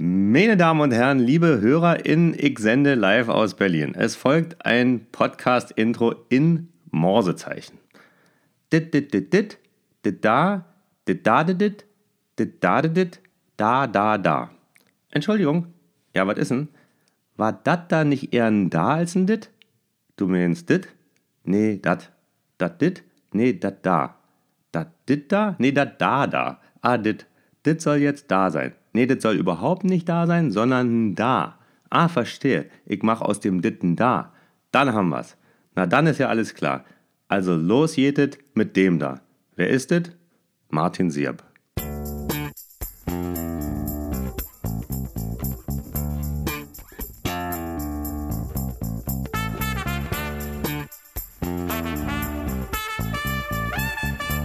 Meine Damen und Herren, liebe HörerInnen, ich sende live aus Berlin. Es folgt ein Podcast-Intro in Morsezeichen. Dit, dit, dit, dit, dit, da, dit, da, dit, dit, dit, da, dit, dit, da, da, da. Entschuldigung, ja, was ist denn? War dat da nicht eher ein da als ein dit? Du meinst dit? Nee, dat. Dat dit? Nee, dat da. Dat dit da? Nee, dat da da. Ah, dit. Dit soll jetzt da sein. Nee, das soll überhaupt nicht da sein, sondern da. Ah, verstehe. Ich mache aus dem Ditten da. Dann haben wir's. Na, dann ist ja alles klar. Also los jetet mit dem da. Wer ist es? Martin Sierb.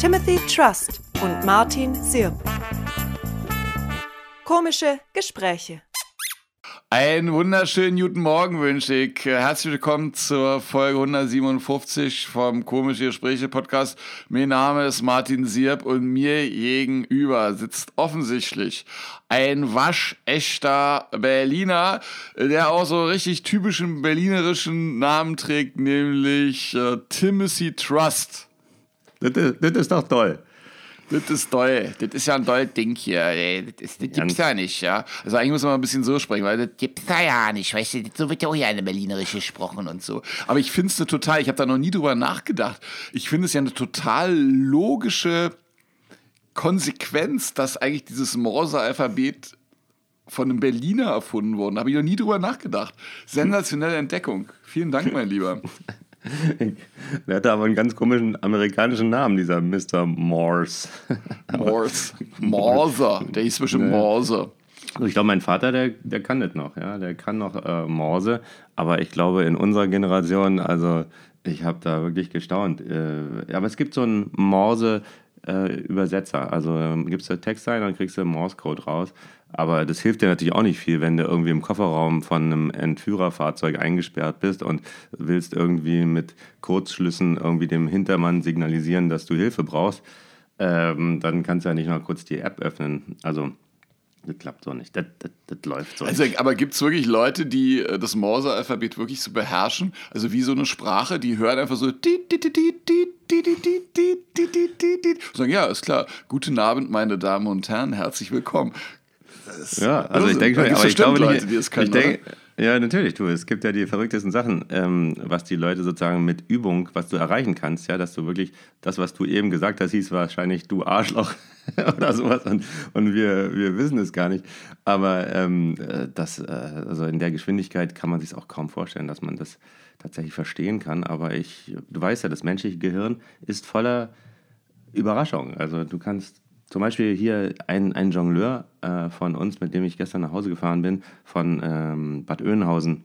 Timothy Trust und Martin Sirp. Komische Gespräche. Einen wunderschönen guten Morgen wünsche ich. Herzlich willkommen zur Folge 157 vom Komische Gespräche Podcast. Mein Name ist Martin Sierp und mir gegenüber sitzt offensichtlich ein waschechter Berliner, der auch so richtig typischen berlinerischen Namen trägt, nämlich äh, Timothy Trust. Das, das ist doch toll. Das ist toll. Das ist ja ein tolles Ding hier. Das, das gibt's ja nicht, ja. Also eigentlich muss man mal ein bisschen so sprechen, weil das gibt's da ja nicht. Weißt du, so wird ja auch hier eine Berlinerische gesprochen und so. Aber ich finde es total, ich habe da noch nie drüber nachgedacht. Ich finde es ja eine total logische Konsequenz, dass eigentlich dieses Morse-Alphabet von einem Berliner erfunden wurde. Da habe ich noch nie drüber nachgedacht. Sensationelle Entdeckung. Vielen Dank, mein Lieber. Der hatte aber einen ganz komischen amerikanischen Namen, dieser Mr. Morse. Morse. Morse. Der hieß bestimmt nee. Morse. Ich glaube, mein Vater, der, der kann das noch, ja, der kann noch äh, Morse, aber ich glaube, in unserer Generation, also ich habe da wirklich gestaunt. Äh, aber es gibt so einen Morse-Übersetzer, also ähm, gibst du Text ein, dann kriegst du Morse-Code raus. Aber das hilft dir natürlich auch nicht viel, wenn du irgendwie im Kofferraum von einem Entführerfahrzeug eingesperrt bist und willst irgendwie mit Kurzschlüssen irgendwie dem Hintermann signalisieren, dass du Hilfe brauchst. Ähm, dann kannst du ja nicht mal kurz die App öffnen. Also das klappt so nicht. Das, das, das läuft so also, nicht. Aber gibt es wirklich Leute, die äh, das Morse-Alphabet wirklich so beherrschen? Also wie so eine Sprache, die hören einfach so. Sagen, ja, ist klar. Guten Abend, meine Damen und Herren, herzlich willkommen ja, also ich denke schon, aber ich glaube Leute, die es können, ich denke, ja, natürlich, du. Es gibt ja die verrücktesten Sachen, ähm, was die Leute sozusagen mit Übung, was du erreichen kannst, ja, dass du wirklich das, was du eben gesagt hast, hieß wahrscheinlich du Arschloch oder sowas und, und wir, wir wissen es gar nicht. Aber ähm, äh, das, äh, also in der Geschwindigkeit kann man sich auch kaum vorstellen, dass man das tatsächlich verstehen kann. Aber ich, du weißt ja, das menschliche Gehirn ist voller Überraschung. Also du kannst zum Beispiel hier ein, ein Jongleur äh, von uns, mit dem ich gestern nach Hause gefahren bin, von ähm, Bad Oeynhausen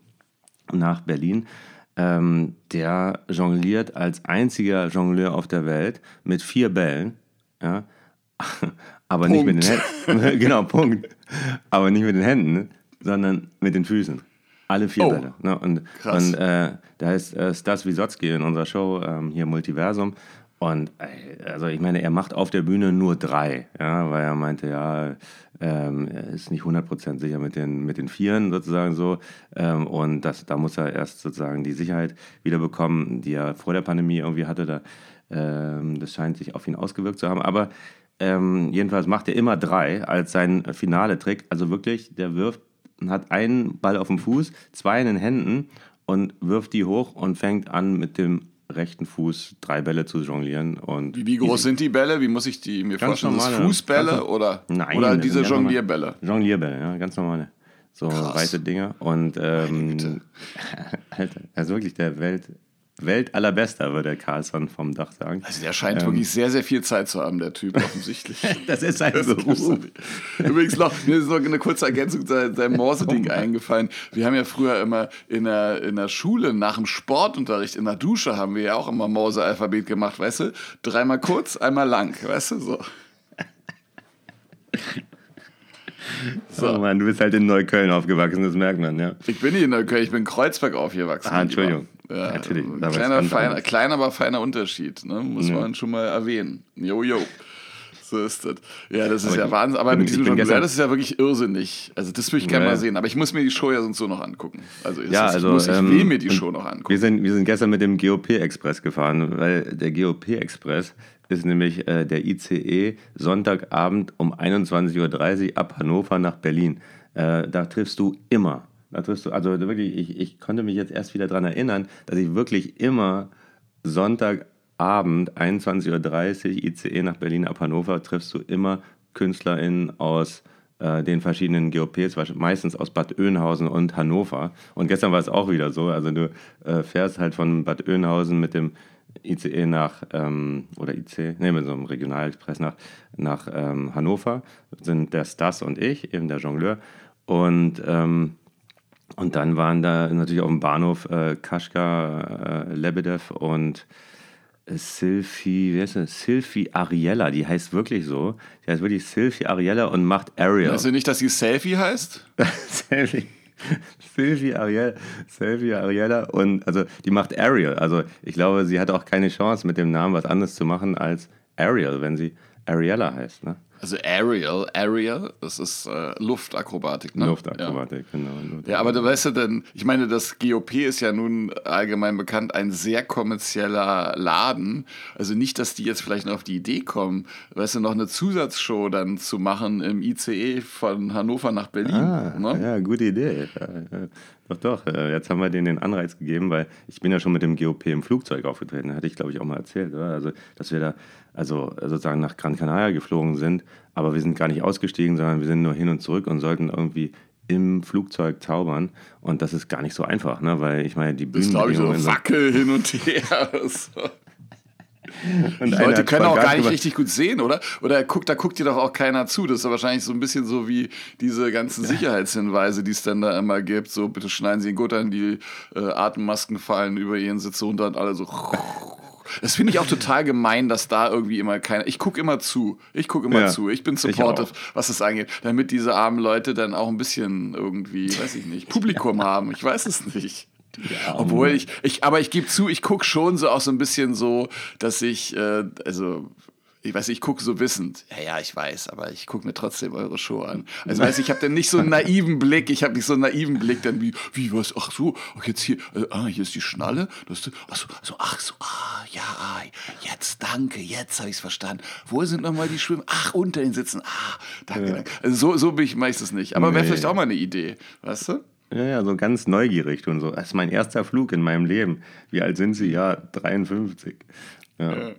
nach Berlin. Ähm, der jongliert als einziger Jongleur auf der Welt mit vier Bällen. Ja? Aber Punkt. nicht mit den Händen. genau, Punkt. Aber nicht mit den Händen, sondern mit den Füßen. Alle vier oh, Bälle. Ne? Und, krass. und äh, da ist äh, Stas Wisotzki in unserer Show ähm, hier Multiversum und also ich meine, er macht auf der Bühne nur drei, ja, weil er meinte, ja, ähm, er ist nicht 100% sicher mit den, mit den Vieren sozusagen so. Ähm, und das, da muss er erst sozusagen die Sicherheit wieder bekommen, die er vor der Pandemie irgendwie hatte. Da, ähm, das scheint sich auf ihn ausgewirkt zu haben. Aber ähm, jedenfalls macht er immer drei als sein finale Trick. Also wirklich, der wirft, hat einen Ball auf dem Fuß, zwei in den Händen und wirft die hoch und fängt an mit dem rechten Fuß drei Bälle zu jonglieren. Und wie, wie groß sind die Bälle? Wie muss ich die mir vorstellen? Normale, Fußbälle ganz, oder, nein, oder diese Jonglierbälle? Jonglierbälle, ja, ganz normale. So Krass. weiße Dinger. Und ähm, Alter, also wirklich der Welt, Weltallerbester, würde Carlson vom Dach sagen. Also der scheint ähm, wirklich sehr, sehr viel Zeit zu haben, der Typ, offensichtlich. das ist sein Beruf. Übrigens noch, mir ist noch eine kurze Ergänzung zu seinem Morse-Ding oh eingefallen. Wir haben ja früher immer in der, in der Schule, nach dem Sportunterricht, in der Dusche, haben wir ja auch immer Morse-Alphabet gemacht, weißt du? Dreimal kurz, einmal lang, weißt du, so. So. Oh Mann, du bist halt in Neukölln aufgewachsen, das merkt man, ja. Ich bin nicht in Neukölln, ich bin in Kreuzberg aufgewachsen. Ah, Entschuldigung. Ja, Natürlich. Kleiner, feiner, kleiner, aber feiner Unterschied, ne? muss ja. man schon mal erwähnen. Jo, jo. So ist das. Ja, das ist aber ja Wahnsinn. Aber mit diesem Jongleur, das ist ja wirklich irrsinnig. Also das würde ich gerne ja. mal sehen. Aber ich muss mir die Show ja sonst so noch angucken. Also, ja, ist, also ich, muss, ich ähm, will mir die Show noch angucken. Wir sind, wir sind gestern mit dem GOP-Express gefahren, weil der GOP-Express ist nämlich äh, der ICE Sonntagabend um 21.30 Uhr ab Hannover nach Berlin. Äh, da triffst du immer. Da triffst du, also wirklich, ich, ich konnte mich jetzt erst wieder daran erinnern, dass ich wirklich immer Sonntagabend 21.30 Uhr ICE nach Berlin ab Hannover triffst du immer KünstlerInnen aus äh, den verschiedenen GOPs, meistens aus Bad Oeynhausen und Hannover. Und gestern war es auch wieder so. Also du äh, fährst halt von Bad Oeynhausen mit dem ICE nach, ähm, oder IC, ne, mit so einem Regionalexpress nach, nach ähm, Hannover, sind der Stas und ich, eben der Jongleur. Und, ähm, und dann waren da natürlich auf dem Bahnhof äh, Kaschka, äh, Lebedev und Sylvie, wie heißt das? Sylvie Ariella, die heißt wirklich so. Die heißt wirklich Sylvie Ariella und macht Ariel. Weißt du nicht, dass sie Selfie heißt? Selfie. Sylvie Ariella, Sylvie Ariella und also die macht Ariel. Also ich glaube, sie hat auch keine Chance mit dem Namen was anderes zu machen als Ariel, wenn sie Ariella heißt. Ne? Also Aerial, Aerial, das ist äh, Luftakrobatik, ne? Luftakrobatik, ja. genau. Luftakrobatik. Ja, aber du weißt ja denn, ich meine, das GOP ist ja nun allgemein bekannt ein sehr kommerzieller Laden. Also nicht, dass die jetzt vielleicht noch auf die Idee kommen, weißt du, noch eine Zusatzshow dann zu machen im ICE von Hannover nach Berlin. Ah, ne? Ja, gute Idee. Doch, doch. Äh, jetzt haben wir denen den Anreiz gegeben, weil ich bin ja schon mit dem GOP im Flugzeug aufgetreten. Hatte ich, glaube ich, auch mal erzählt, oder? Also, dass wir da also sozusagen nach Gran Canaria geflogen sind, aber wir sind gar nicht ausgestiegen, sondern wir sind nur hin und zurück und sollten irgendwie im Flugzeug zaubern. Und das ist gar nicht so einfach, ne? weil ich meine, die Bühnen. Das glaube ich so Wackel hin und her. Und die Leute können auch gar nicht gemacht. richtig gut sehen, oder? Oder guckt, da guckt dir doch auch keiner zu. Das ist ja wahrscheinlich so ein bisschen so wie diese ganzen Sicherheitshinweise, die es dann da immer gibt. So, bitte schneiden Sie ihn gut an, die äh, Atemmasken fallen über Ihren Sitz runter und alle so. Das finde ich auch total gemein, dass da irgendwie immer keiner. Ich gucke immer zu. Ich gucke immer ja, zu. Ich bin supportive, ich was das angeht. Damit diese armen Leute dann auch ein bisschen irgendwie, weiß ich nicht, Publikum haben. Ich weiß es nicht. Ja, Obwohl ich, ich, aber ich gebe zu, ich gucke schon so auch so ein bisschen so, dass ich, äh, also ich weiß, ich gucke so wissend. Ja, ja, ich weiß, aber ich gucke mir trotzdem eure Show an. Also weiß ich habe dann nicht so einen naiven Blick. Ich habe nicht so einen naiven Blick dann wie, wie was? Ach so, ach jetzt hier, äh, ah, hier ist die Schnalle. Das, ach so, so, ach so, ah, ja, ah, jetzt danke, jetzt habe ich es verstanden. Wo sind nochmal die Schwimmen? Ach, unter den Sitzen. Ah, danke, ja. danke. Also so, so bin ich meistens nicht. Aber nee. wäre vielleicht auch mal eine Idee, weißt du? Ja, ja, so ganz neugierig und so. Das ist mein erster Flug in meinem Leben. Wie alt sind Sie? Ja, 53. Ja. ja.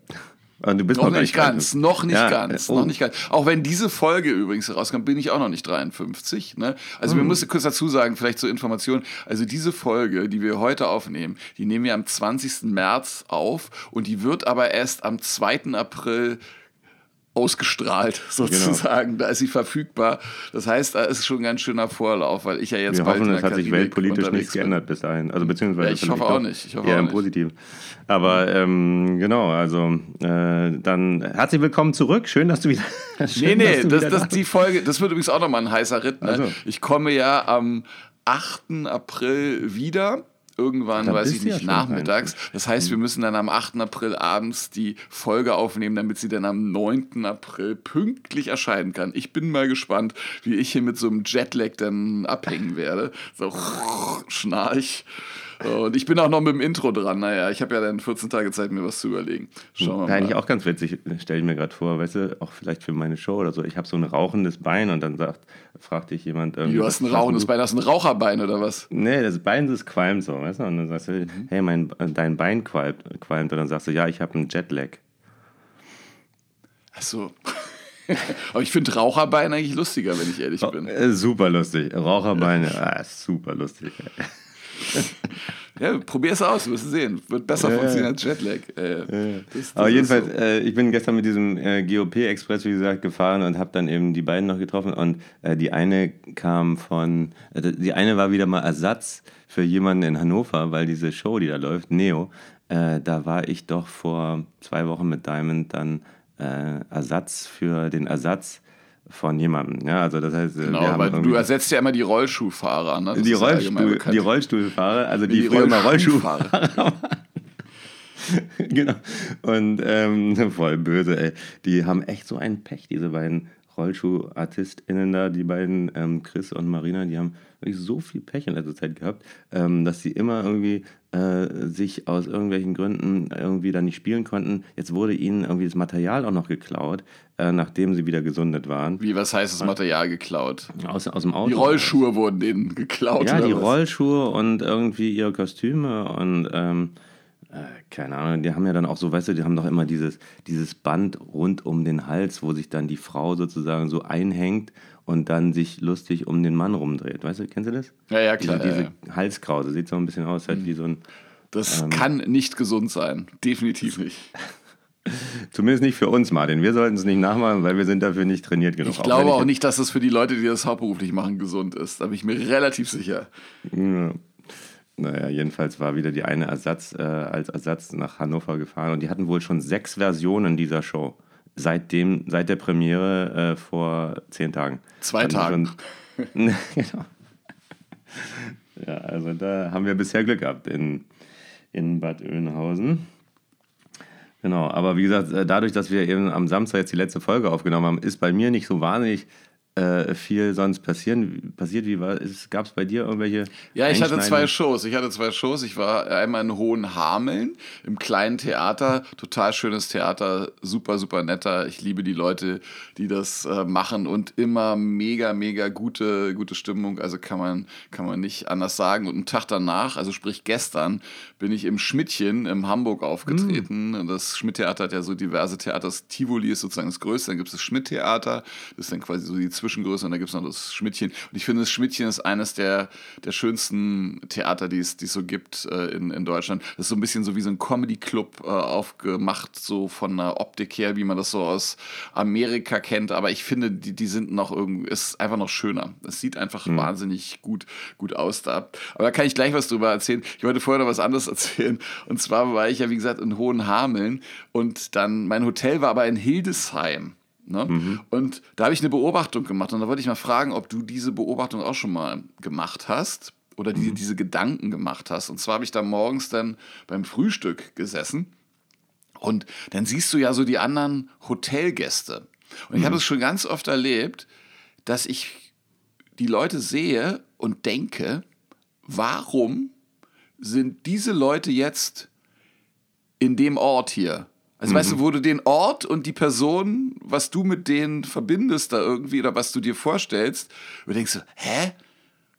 Ah, du bist noch, noch nicht ganz, noch nicht ja, ganz, oh. noch nicht ganz. Auch wenn diese Folge übrigens rauskommt, bin ich auch noch nicht 53. Ne? Also hm. wir müssen kurz dazu sagen, vielleicht zur Information, also diese Folge, die wir heute aufnehmen, die nehmen wir am 20. März auf und die wird aber erst am 2. April ausgestrahlt, sozusagen. Genau. Da ist sie verfügbar. Das heißt, da ist schon ein ganz schöner Vorlauf, weil ich ja jetzt Wir bald hoffen, es hat sich weltpolitisch nichts geändert bis dahin. Also beziehungsweise ja, ich hoffe auch nicht. Ich hoffe eher auch im Positiven. Aber ähm, genau, also äh, dann herzlich willkommen zurück. Schön, dass du wieder. schön, nee, nee, das, das, die Folge, das wird übrigens auch nochmal ein heißer Ritt. Ne? Also. Ich komme ja am 8. April wieder irgendwann, da weiß ich nicht, ja nachmittags. Das heißt, wir müssen dann am 8. April abends die Folge aufnehmen, damit sie dann am 9. April pünktlich erscheinen kann. Ich bin mal gespannt, wie ich hier mit so einem Jetlag dann abhängen werde. So schnarch. Und ich bin auch noch mit dem Intro dran. Naja, ich habe ja dann 14 Tage Zeit, mir was zu überlegen. Schauen wir mal. Eigentlich auch ganz witzig, stelle ich mir gerade vor, weißt du, auch vielleicht für meine Show oder so. Ich habe so ein rauchendes Bein und dann sagt, fragt dich jemand. Ähm, du hast ein rauchendes Bein, hast ein Raucherbein oder was? Nee, das Bein, das qualmt so, weißt du? Und dann sagst du, mhm. hey, mein, dein Bein qualmt, qualmt. Und dann sagst du, ja, ich habe einen Jetlag. Ach so. Aber ich finde Raucherbein eigentlich lustiger, wenn ich ehrlich bin. Äh, super lustig. Raucherbeine, ah, super lustig. Ja, probier es aus, du wirst sehen. Wird besser ja, funktionieren als Jetlag. Äh, ja. das, das Aber jedenfalls, so. äh, ich bin gestern mit diesem äh, GOP-Express, wie gesagt, gefahren und habe dann eben die beiden noch getroffen. Und äh, die eine kam von, äh, die eine war wieder mal Ersatz für jemanden in Hannover, weil diese Show, die da läuft, Neo, äh, da war ich doch vor zwei Wochen mit Diamond dann Ersatz für den Ersatz von jemandem. Ja, also das heißt, genau, weil du ersetzt ja immer die Rollschuhfahrer. Ne? Die, Rollstuhl, die Rollstuhlfahrer, also die, die früher immer Rollschuhfahrer. genau. Und ähm, voll böse, ey. Die haben echt so ein Pech, diese beiden Rollschuh-ArtistInnen da, die beiden, ähm, Chris und Marina, die haben wirklich so viel Pech in letzter Zeit gehabt, ähm, dass sie immer irgendwie äh, sich aus irgendwelchen Gründen irgendwie dann nicht spielen konnten. Jetzt wurde ihnen irgendwie das Material auch noch geklaut, äh, nachdem sie wieder gesundet waren. Wie, was heißt das Material geklaut? Aus, aus dem Auto. Die Rollschuhe wurden denen geklaut. Ja, die was? Rollschuhe und irgendwie ihre Kostüme und ähm, äh, keine Ahnung, die haben ja dann auch so, weißt du, die haben doch immer dieses, dieses Band rund um den Hals, wo sich dann die Frau sozusagen so einhängt und dann sich lustig um den Mann rumdreht. Weißt du, kennst du das? Ja, ja, klar. Diese, diese ja, ja. Halskrause sieht so ein bisschen aus, halt wie so ein. Das ähm, kann nicht gesund sein. Definitiv nicht. Zumindest nicht für uns, Martin. Wir sollten es nicht nachmachen, weil wir sind dafür nicht trainiert genug. Ich glaube auch, auch nicht, dass es für die Leute, die das hauptberuflich machen, gesund ist. Da bin ich mir relativ sicher. Ja. Naja, jedenfalls war wieder die eine Ersatz äh, als Ersatz nach Hannover gefahren und die hatten wohl schon sechs Versionen dieser Show. Seitdem, seit der Premiere äh, vor zehn Tagen. Zwei Tagen. genau. Ja, also da haben wir bisher Glück gehabt in, in Bad Oeynhausen. Genau, aber wie gesagt, äh, dadurch, dass wir eben am Samstag jetzt die letzte Folge aufgenommen haben, ist bei mir nicht so wahnsinnig äh, viel sonst passieren, passiert. Wie war es? Gab es bei dir irgendwelche? Ja, ich hatte zwei Shows. Ich hatte zwei Shows. Ich war einmal in Hohenhameln im kleinen Theater. Total schönes Theater, super, super netter. Ich liebe die Leute, die das äh, machen und immer mega, mega gute, gute Stimmung. Also kann man, kann man nicht anders sagen. Und einen Tag danach, also sprich gestern, bin ich im Schmidtchen in Hamburg aufgetreten. Mm. Das Schmidt-Theater hat ja so diverse Theater. Das Tivoli ist sozusagen das größte. Dann gibt es das Schmidt-Theater. Das ist dann quasi so die Zwischen Zwischengröße und da gibt es noch das Schmidtchen. Und ich finde, das Schmidtchen ist eines der, der schönsten Theater, die es, so gibt äh, in, in Deutschland. Das ist so ein bisschen so wie so ein Comedy-Club äh, aufgemacht, so von der Optik her, wie man das so aus Amerika kennt. Aber ich finde, die, die sind noch irgendwie, ist einfach noch schöner. Es sieht einfach mhm. wahnsinnig gut, gut aus da. Aber da kann ich gleich was drüber erzählen. Ich wollte vorher noch was anderes erzählen. Und zwar war ich ja, wie gesagt, in Hohenhameln und dann, mein Hotel war aber in Hildesheim. Ne? Mhm. Und da habe ich eine Beobachtung gemacht und da wollte ich mal fragen, ob du diese Beobachtung auch schon mal gemacht hast oder die, mhm. diese Gedanken gemacht hast. Und zwar habe ich da morgens dann beim Frühstück gesessen und dann siehst du ja so die anderen Hotelgäste. Und ich habe mhm. es schon ganz oft erlebt, dass ich die Leute sehe und denke, warum sind diese Leute jetzt in dem Ort hier? Also mhm. weißt du, mhm. wo du den Ort und die Person, was du mit denen verbindest da irgendwie oder was du dir vorstellst, du denkst du, hä?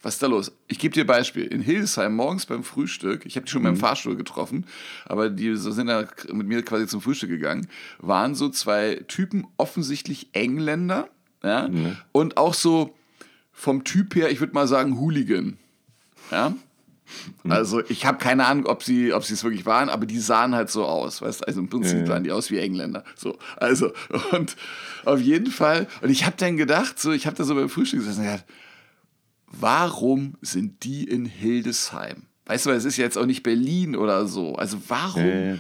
Was ist da los? Ich gebe dir ein Beispiel. In Hildesheim morgens beim Frühstück, ich habe die schon mhm. beim Fahrstuhl getroffen, aber die sind da mit mir quasi zum Frühstück gegangen, waren so zwei Typen, offensichtlich Engländer, ja, mhm. und auch so vom Typ her, ich würde mal sagen, Hooligan. Ja. Also ich habe keine Ahnung, ob sie, ob sie es wirklich waren, aber die sahen halt so aus, weißt Also im Prinzip ja, sahen die aus wie Engländer. So, also und auf jeden Fall. Und ich habe dann gedacht, so, ich habe da so beim Frühstück gesessen, gedacht, warum sind die in Hildesheim? Weißt du, es ist ja jetzt auch nicht Berlin oder so. Also warum äh,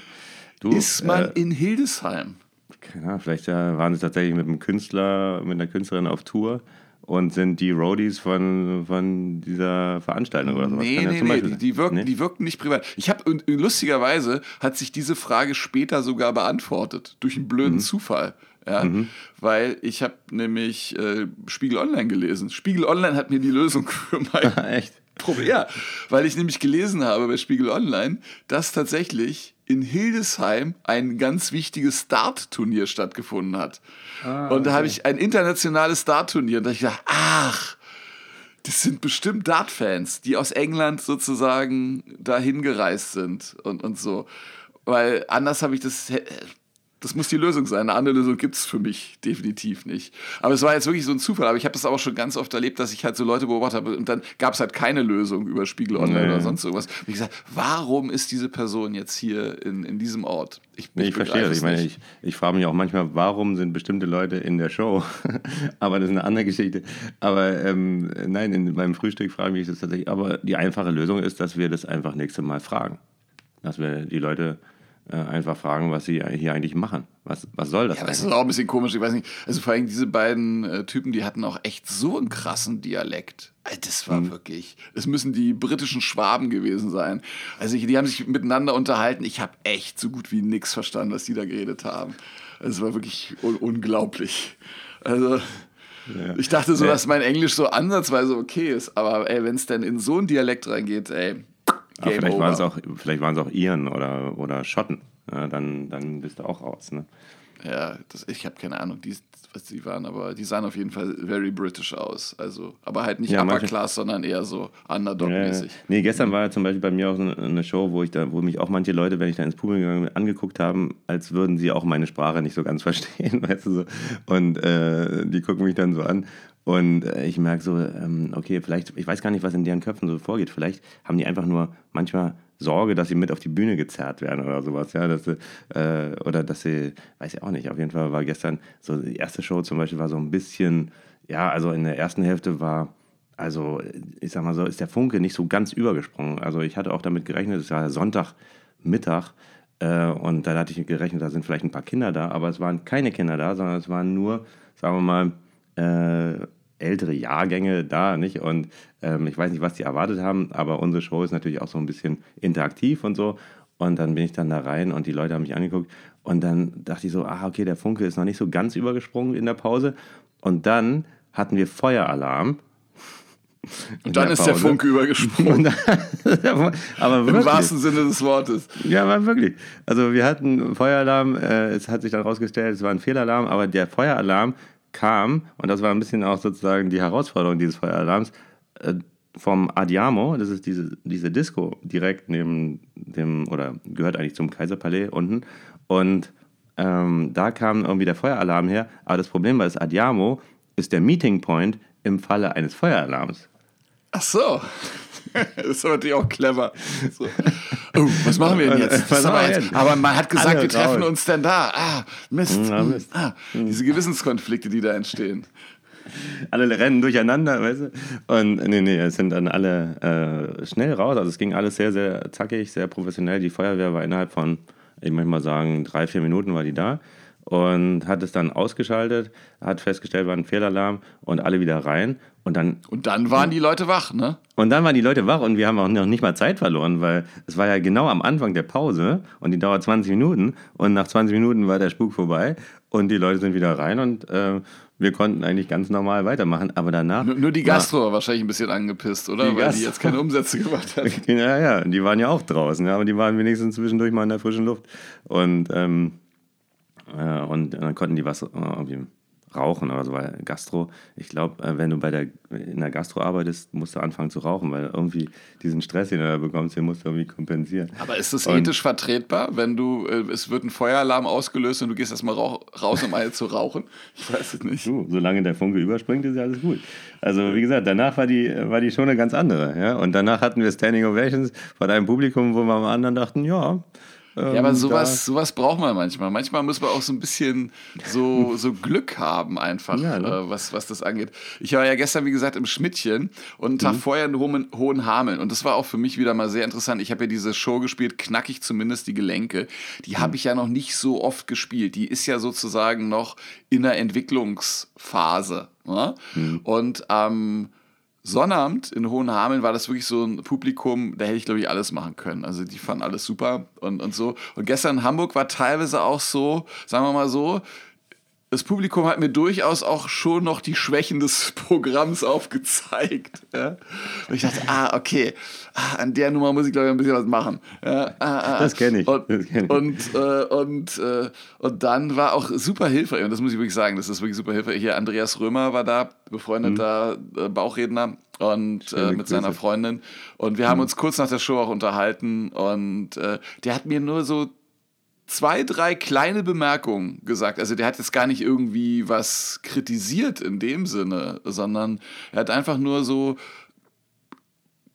du, ist man äh, in Hildesheim? Keine Ahnung, vielleicht waren sie tatsächlich mit einem Künstler, mit einer Künstlerin auf Tour und sind die Roadies von, von dieser Veranstaltung oder sowas. Nee, nee, nee, die, die, wirken, nee? die wirken nicht privat. Ich habe, lustigerweise hat sich diese Frage später sogar beantwortet, durch einen blöden mhm. Zufall. Ja, mhm. Weil ich habe nämlich äh, Spiegel Online gelesen. Spiegel Online hat mir die Lösung für mein Echt? Problem. Ja, weil ich nämlich gelesen habe bei Spiegel Online, dass tatsächlich in Hildesheim ein ganz wichtiges Start-Turnier stattgefunden hat. Ah, und da habe ich ein internationales Dart-Turnier und da habe ich gedacht, ach, das sind bestimmt Dart-Fans, die aus England sozusagen dahin gereist sind und, und so. Weil anders habe ich das, das muss die Lösung sein. Eine andere Lösung gibt es für mich definitiv nicht. Aber es war jetzt wirklich so ein Zufall. Aber ich habe das auch schon ganz oft erlebt, dass ich halt so Leute beobachtet habe und dann gab es halt keine Lösung über Spiegel Online nee. oder sonst irgendwas. Und ich gesagt, warum ist diese Person jetzt hier in, in diesem Ort? Ich, nee, ich, ich verstehe das. Ich meine, ich, ich frage mich auch manchmal, warum sind bestimmte Leute in der Show? aber das ist eine andere Geschichte. Aber ähm, nein, in meinem Frühstück frage ich mich das tatsächlich. Aber die einfache Lösung ist, dass wir das einfach nächstes Mal fragen. Dass wir die Leute einfach fragen, was sie hier eigentlich machen. Was, was soll das ja, eigentlich? Das ist auch ein bisschen komisch, ich weiß nicht. Also vor allem diese beiden äh, Typen, die hatten auch echt so einen krassen Dialekt. Das war mhm. wirklich, es müssen die britischen Schwaben gewesen sein. Also die haben sich miteinander unterhalten. Ich habe echt so gut wie nichts verstanden, was die da geredet haben. Es war wirklich un unglaublich. Also ja. ich dachte so, dass mein Englisch so ansatzweise okay ist, aber ey, wenn es denn in so einen Dialekt reingeht, ey, Game vielleicht waren es auch, vielleicht waren es auch Iren oder, oder Schotten. Ja, dann, dann bist du auch raus. Ne? Ja, das, ich habe keine Ahnung, die, was die waren, aber die sahen auf jeden Fall very British aus. Also, aber halt nicht ja, Upper Class, sondern eher so Underdog-mäßig. Ja, nee, gestern war ja zum Beispiel bei mir auch eine Show, wo ich da, wo mich auch manche Leute, wenn ich da ins Publikum gegangen bin, angeguckt haben, als würden sie auch meine Sprache nicht so ganz verstehen, weißt du so. Und äh, die gucken mich dann so an und äh, ich merke so, ähm, okay, vielleicht, ich weiß gar nicht, was in deren Köpfen so vorgeht. Vielleicht haben die einfach nur manchmal Sorge, dass sie mit auf die Bühne gezerrt werden oder sowas, ja, dass sie, äh, oder dass sie, weiß ich auch nicht, auf jeden Fall war gestern so die erste Show zum Beispiel war so ein bisschen, ja, also in der ersten Hälfte war, also ich sag mal so, ist der Funke nicht so ganz übergesprungen. Also ich hatte auch damit gerechnet, es war Sonntagmittag äh, und da hatte ich gerechnet, da sind vielleicht ein paar Kinder da, aber es waren keine Kinder da, sondern es waren nur, sagen wir mal, äh, ältere Jahrgänge da, nicht? Und ähm, ich weiß nicht, was die erwartet haben, aber unsere Show ist natürlich auch so ein bisschen interaktiv und so. Und dann bin ich dann da rein und die Leute haben mich angeguckt. Und dann dachte ich so, ah, okay, der Funke ist noch nicht so ganz übergesprungen in der Pause. Und dann hatten wir Feueralarm. Und dann ist der Funke übergesprungen. aber Im wahrsten Sinne des Wortes. Ja, war wirklich. Also wir hatten Feueralarm, äh, es hat sich dann rausgestellt, es war ein Fehlalarm, aber der Feueralarm kam, und das war ein bisschen auch sozusagen die Herausforderung dieses Feueralarms, äh, vom Adiamo, das ist diese, diese Disco direkt neben dem, oder gehört eigentlich zum Kaiserpalais unten. Und ähm, da kam irgendwie der Feueralarm her. Aber das Problem bei das Adiamo ist der Meeting Point im Falle eines Feueralarms. Ach so. das ist natürlich auch clever. So. Oh, was machen wir denn jetzt? Was aber, jetzt? aber man hat gesagt, Alle wir treffen uns denn da. Ah, Mist. Ja, Mist. Ah, diese Gewissenskonflikte, die da entstehen. Alle rennen durcheinander, weißt du? Und nee, nee, es sind dann alle äh, schnell raus. Also es ging alles sehr, sehr zackig, sehr professionell. Die Feuerwehr war innerhalb von, ich möchte mal sagen, drei, vier Minuten war die da und hat es dann ausgeschaltet, hat festgestellt, war ein Fehlalarm und alle wieder rein. Und dann, und dann waren die Leute wach, ne? Und dann waren die Leute wach und wir haben auch noch nicht mal Zeit verloren, weil es war ja genau am Anfang der Pause und die dauert 20 Minuten und nach 20 Minuten war der Spuk vorbei und die Leute sind wieder rein und äh, wir konnten eigentlich ganz normal weitermachen, aber danach... Nur, nur die Gastro war wahrscheinlich ein bisschen angepisst, oder? Die weil Gastro. die jetzt keine Umsätze gemacht hat. ja, ja, die waren ja auch draußen, ja, aber die waren wenigstens zwischendurch mal in der frischen Luft und... Ähm, äh, und dann konnten die was äh, irgendwie rauchen oder so, weil Gastro, ich glaube, äh, wenn du bei der, in der Gastro arbeitest, musst du anfangen zu rauchen, weil irgendwie diesen Stress, den du da bekommst, den musst du irgendwie kompensieren. Aber ist das ethisch vertretbar, wenn du, es wird ein Feueralarm ausgelöst und du gehst erstmal raus, um eine zu rauchen? Ich weiß es nicht. Du, solange der Funke überspringt, ist ja alles gut. Also wie gesagt, danach war die, war die schon eine ganz andere. Ja? Und danach hatten wir Standing Ovations von einem Publikum, wo wir am anderen dachten, ja, ja, aber ähm, sowas, sowas braucht man manchmal. Manchmal muss man auch so ein bisschen so, so Glück haben, einfach, ja, ne? äh, was, was das angeht. Ich war ja gestern, wie gesagt, im Schmidtchen und einen Tag mhm. vorher in Hohen, Hohen Hameln. Und das war auch für mich wieder mal sehr interessant. Ich habe ja diese Show gespielt, knackig zumindest die Gelenke. Die habe mhm. ich ja noch nicht so oft gespielt. Die ist ja sozusagen noch in der Entwicklungsphase. Ne? Mhm. Und ähm, Sonnabend in Hohenhameln war das wirklich so ein Publikum, da hätte ich, glaube ich, alles machen können. Also die fanden alles super und, und so. Und gestern in Hamburg war teilweise auch so, sagen wir mal so, das Publikum hat mir durchaus auch schon noch die Schwächen des Programms aufgezeigt. Ja? Und ich dachte, ah, okay, ah, an der Nummer muss ich, glaube ich, ein bisschen was machen. Ja, ah, ah, ah. das kenne ich. Und, kenn ich. Und, äh, und, äh, und dann war auch super hilfreich, und das muss ich wirklich sagen, das ist wirklich super hilfreich. Hier Andreas Römer war da, befreundeter mhm. Äh, Bauchredner und äh, mit seiner Freundin. Und wir haben mhm. uns kurz nach der Show auch unterhalten und äh, der hat mir nur so zwei, drei kleine Bemerkungen gesagt. Also der hat jetzt gar nicht irgendwie was kritisiert in dem Sinne, sondern er hat einfach nur so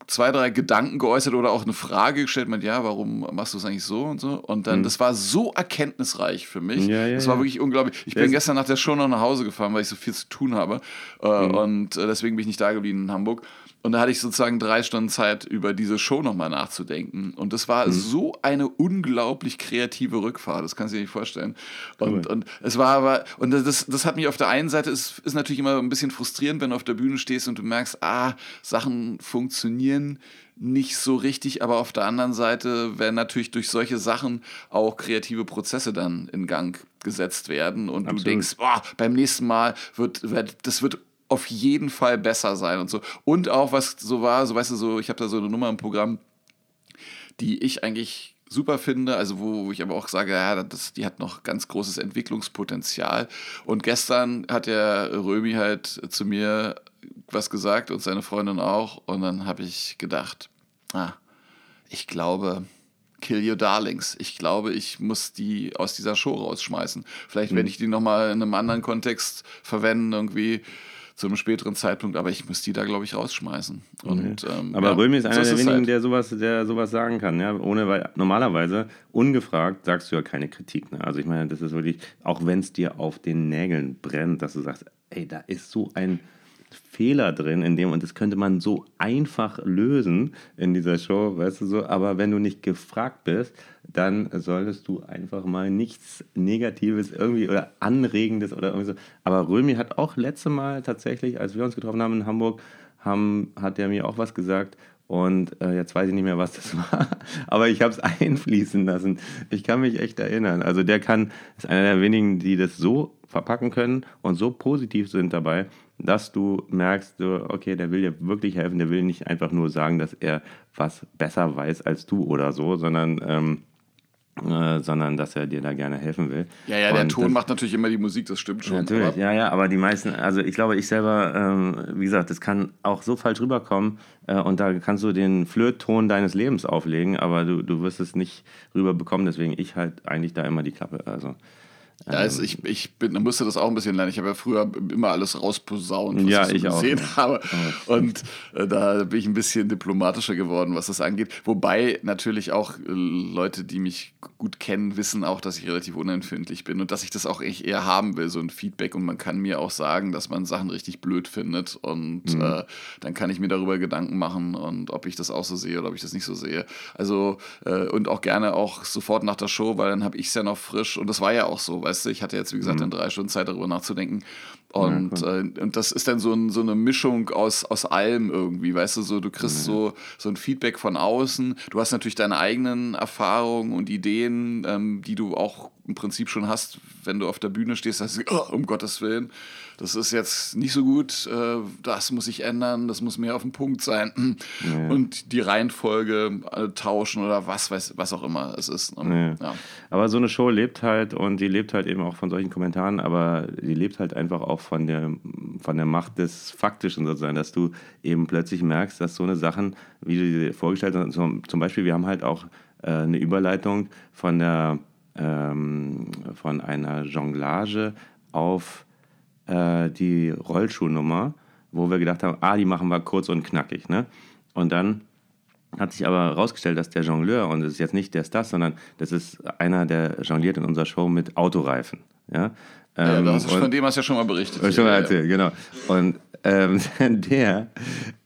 zwei, drei Gedanken geäußert oder auch eine Frage gestellt, meint, ja, warum machst du es eigentlich so und so? Und dann, mhm. das war so erkenntnisreich für mich. Ja, ja, das war wirklich unglaublich. Ich bin gestern nach der Show noch nach Hause gefahren, weil ich so viel zu tun habe. Äh, mhm. Und äh, deswegen bin ich nicht da geblieben in Hamburg. Und da hatte ich sozusagen drei Stunden Zeit, über diese Show nochmal nachzudenken. Und das war mhm. so eine unglaublich kreative Rückfahrt, das kannst du dir nicht vorstellen. Und, cool. und es war aber, und das, das hat mich auf der einen Seite, ist, ist natürlich immer ein bisschen frustrierend, wenn du auf der Bühne stehst und du merkst, ah, Sachen funktionieren nicht so richtig, aber auf der anderen Seite werden natürlich durch solche Sachen auch kreative Prozesse dann in Gang gesetzt werden und Absolut. du denkst, boah, beim nächsten Mal wird, wird das wird auf jeden Fall besser sein und so. Und auch, was so war, so weißt du, so, ich habe da so eine Nummer im Programm, die ich eigentlich super finde, also wo, wo ich aber auch sage, ja, das, die hat noch ganz großes Entwicklungspotenzial. Und gestern hat der Römi halt zu mir was gesagt und seine Freundin auch. Und dann habe ich gedacht, ah, ich glaube, Kill Your Darlings. Ich glaube, ich muss die aus dieser Show rausschmeißen. Vielleicht mhm. werde ich die nochmal in einem anderen Kontext verwenden, irgendwie zu einem späteren Zeitpunkt, aber ich muss die da, glaube ich, rausschmeißen. Und, okay. ähm, aber ja, Römi ist einer der wenigen, halt. der, sowas, der sowas sagen kann. Ja? Ohne, weil normalerweise, ungefragt, sagst du ja keine Kritik. Ne? Also ich meine, das ist wirklich, auch wenn es dir auf den Nägeln brennt, dass du sagst, ey, da ist so ein Fehler drin in dem und das könnte man so einfach lösen in dieser Show, weißt du so, aber wenn du nicht gefragt bist, dann solltest du einfach mal nichts Negatives irgendwie oder Anregendes oder irgendwie so. Aber Römi hat auch letzte Mal tatsächlich, als wir uns getroffen haben in Hamburg, haben, hat er mir auch was gesagt und äh, jetzt weiß ich nicht mehr, was das war, aber ich habe es einfließen lassen. Ich kann mich echt erinnern. Also der kann, ist einer der wenigen, die das so verpacken können und so positiv sind dabei, dass du merkst, okay, der will dir wirklich helfen, der will nicht einfach nur sagen, dass er was besser weiß als du oder so, sondern ähm, äh, sondern dass er dir da gerne helfen will. Ja, ja, der und Ton das, macht natürlich immer die Musik, das stimmt schon. Natürlich, aber. ja, ja, aber die meisten, also ich glaube, ich selber, ähm, wie gesagt, das kann auch so falsch rüberkommen äh, und da kannst du den Flirtton deines Lebens auflegen, aber du, du wirst es nicht rüberbekommen, deswegen ich halt eigentlich da immer die Klappe. Also ja, also ich, ich bin, musste das auch ein bisschen lernen. Ich habe ja früher immer alles rausposaunt, was ja, ich, so gesehen auch. habe. Und äh, da bin ich ein bisschen diplomatischer geworden, was das angeht. Wobei natürlich auch äh, Leute, die mich gut kennen, wissen auch, dass ich relativ unempfindlich bin und dass ich das auch echt eher haben will, so ein Feedback. Und man kann mir auch sagen, dass man Sachen richtig blöd findet. Und mhm. äh, dann kann ich mir darüber Gedanken machen und ob ich das auch so sehe oder ob ich das nicht so sehe. Also äh, und auch gerne auch sofort nach der Show, weil dann habe ich es ja noch frisch. Und das war ja auch so weißt du, ich hatte jetzt, wie gesagt, mhm. dann drei Stunden Zeit darüber nachzudenken. Und, ja, äh, und das ist dann so, ein, so eine Mischung aus, aus allem irgendwie, weißt du, so du kriegst ja. so, so ein Feedback von außen. Du hast natürlich deine eigenen Erfahrungen und Ideen, ähm, die du auch im Prinzip schon hast, wenn du auf der Bühne stehst, sagst du, oh, um Gottes Willen das ist jetzt nicht so gut, äh, das muss sich ändern, das muss mehr auf den Punkt sein ja. und die Reihenfolge äh, tauschen oder was weiß, was auch immer es ist. Ne? Ja. Aber so eine Show lebt halt und die lebt halt eben auch von solchen Kommentaren, aber die lebt halt einfach auch von der, von der Macht des Faktischen sozusagen, dass du eben plötzlich merkst, dass so eine Sachen, wie du dir vorgestellt hast, zum, zum Beispiel, wir haben halt auch äh, eine Überleitung von der ähm, von einer Jonglage auf äh, die Rollschuhnummer, wo wir gedacht haben, ah, die machen wir kurz und knackig. Ne? Und dann hat sich aber herausgestellt, dass der Jongleur, und das ist jetzt nicht der Stas, sondern das ist einer, der jongliert in unserer Show mit Autoreifen. Ja, ja ähm, das ist, von dem hast du ja schon mal berichtet. Schon mal erzählt, ja. genau. Und ähm, der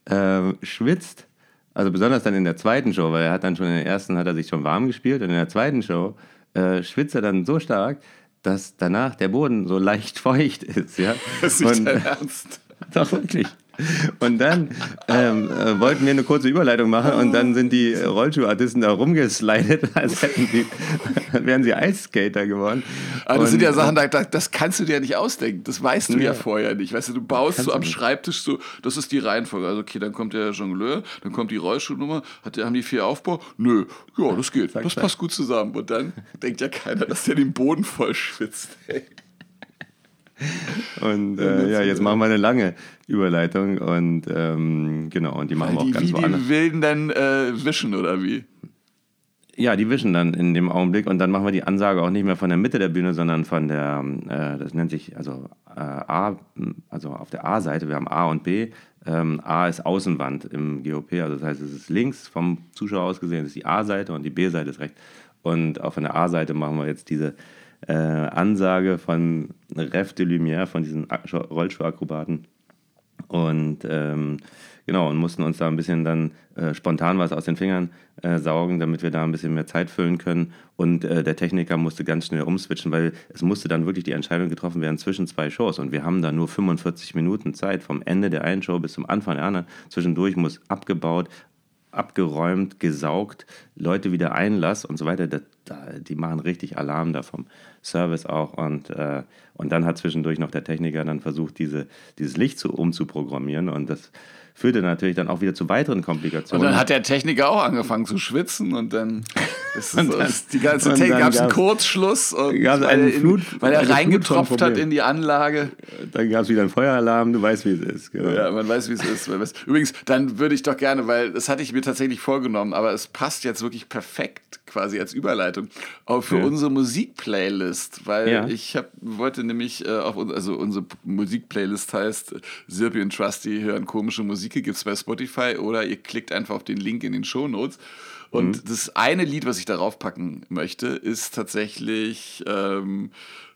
ähm, schwitzt, also besonders dann in der zweiten Show, weil er hat dann schon in der ersten, hat er sich schon warm gespielt und in der zweiten Show äh, schwitzt er dann so stark, dass danach der Boden so leicht feucht ist. Ja? Das ist nicht dein Ernst. Doch, wirklich. Und dann ähm, äh, wollten wir eine kurze Überleitung machen und dann sind die Rollschuhartisten da rumgeslidet, als hätten sie, wären sie Eisskater geworden. Aber das und, sind ja Sachen, da, das kannst du dir ja nicht ausdenken. Das weißt du ja, ja vorher nicht. Weißt du, du baust so am Schreibtisch so, das ist die Reihenfolge. Also, okay, dann kommt der Jongleur, dann kommt die Rollschuhnummer, hat, haben die vier Aufbau? Nö, ja, das geht. Das passt gut zusammen. Und dann denkt ja keiner, dass der den Boden voll schwitzt. Ey. Und äh, ja, jetzt machen wir eine lange Überleitung und ähm, genau, und die machen wir auch die, ganz wie woanders. Die Wilden dann äh, wischen oder wie? Ja, die wischen dann in dem Augenblick und dann machen wir die Ansage auch nicht mehr von der Mitte der Bühne, sondern von der, äh, das nennt sich also äh, A, also auf der A-Seite, wir haben A und B. Ähm, A ist Außenwand im GOP, also das heißt, es ist links vom Zuschauer aus gesehen, ist die A-Seite und die B-Seite ist rechts. Und auch von der A-Seite machen wir jetzt diese äh, Ansage von Ref de Lumière, von diesen Rollschuhakrobaten. Und ähm, Genau, und mussten uns da ein bisschen dann äh, spontan was aus den Fingern äh, saugen, damit wir da ein bisschen mehr Zeit füllen können. Und äh, der Techniker musste ganz schnell umswitchen, weil es musste dann wirklich die Entscheidung getroffen werden zwischen zwei Shows. Und wir haben da nur 45 Minuten Zeit vom Ende der einen Show bis zum Anfang der anderen. Zwischendurch muss abgebaut, abgeräumt, gesaugt, Leute wieder Einlass und so weiter. Das, die machen richtig Alarm da vom Service auch. Und, äh, und dann hat zwischendurch noch der Techniker dann versucht, diese, dieses Licht zu, umzuprogrammieren. Und das führte natürlich dann auch wieder zu weiteren Komplikationen. Und dann hat der Techniker auch angefangen zu schwitzen und dann ist und dann, die ganze Technik gab es einen Kurzschluss und gab weil, Flut, in, weil er reingetropft hat in die Anlage. Dann gab es wieder einen Feueralarm, du weißt, wie es ist. Genau. Ja, man weiß, wie es ist. Übrigens, dann würde ich doch gerne, weil das hatte ich mir tatsächlich vorgenommen, aber es passt jetzt wirklich perfekt quasi als Überleitung auch für ja. unsere Musikplaylist, weil ja. ich hab, wollte nämlich äh, auf also unsere Musikplaylist heißt Sirpi und Trusty hören komische Musik Musik gibt es bei Spotify oder ihr klickt einfach auf den Link in den Show Notes. Und mhm. das eine Lied, was ich darauf packen möchte, ist tatsächlich ähm,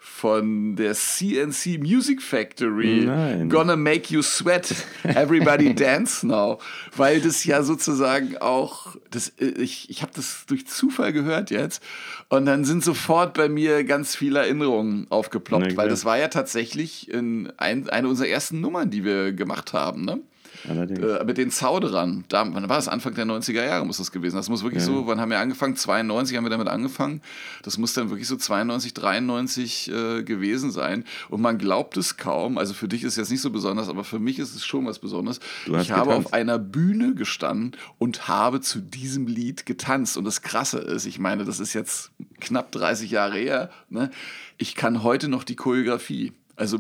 von der CNC Music Factory. Nein. Gonna Make You Sweat. Everybody Dance Now. Weil das ja sozusagen auch, das, ich, ich habe das durch Zufall gehört jetzt. Und dann sind sofort bei mir ganz viele Erinnerungen aufgeploppt, nee, weil das war ja tatsächlich in ein, eine unserer ersten Nummern, die wir gemacht haben. Ne? Äh, mit den Zauderern, da, wann war das? Anfang der 90er Jahre muss das gewesen. Das muss wirklich ja. so, wann haben wir angefangen? 92 haben wir damit angefangen. Das muss dann wirklich so 92, 93 äh, gewesen sein. Und man glaubt es kaum. Also für dich ist es jetzt nicht so besonders, aber für mich ist es schon was Besonderes. Ich habe getanzt. auf einer Bühne gestanden und habe zu diesem Lied getanzt. Und das Krasse ist, ich meine, das ist jetzt knapp 30 Jahre her. Ne? Ich kann heute noch die Choreografie. Also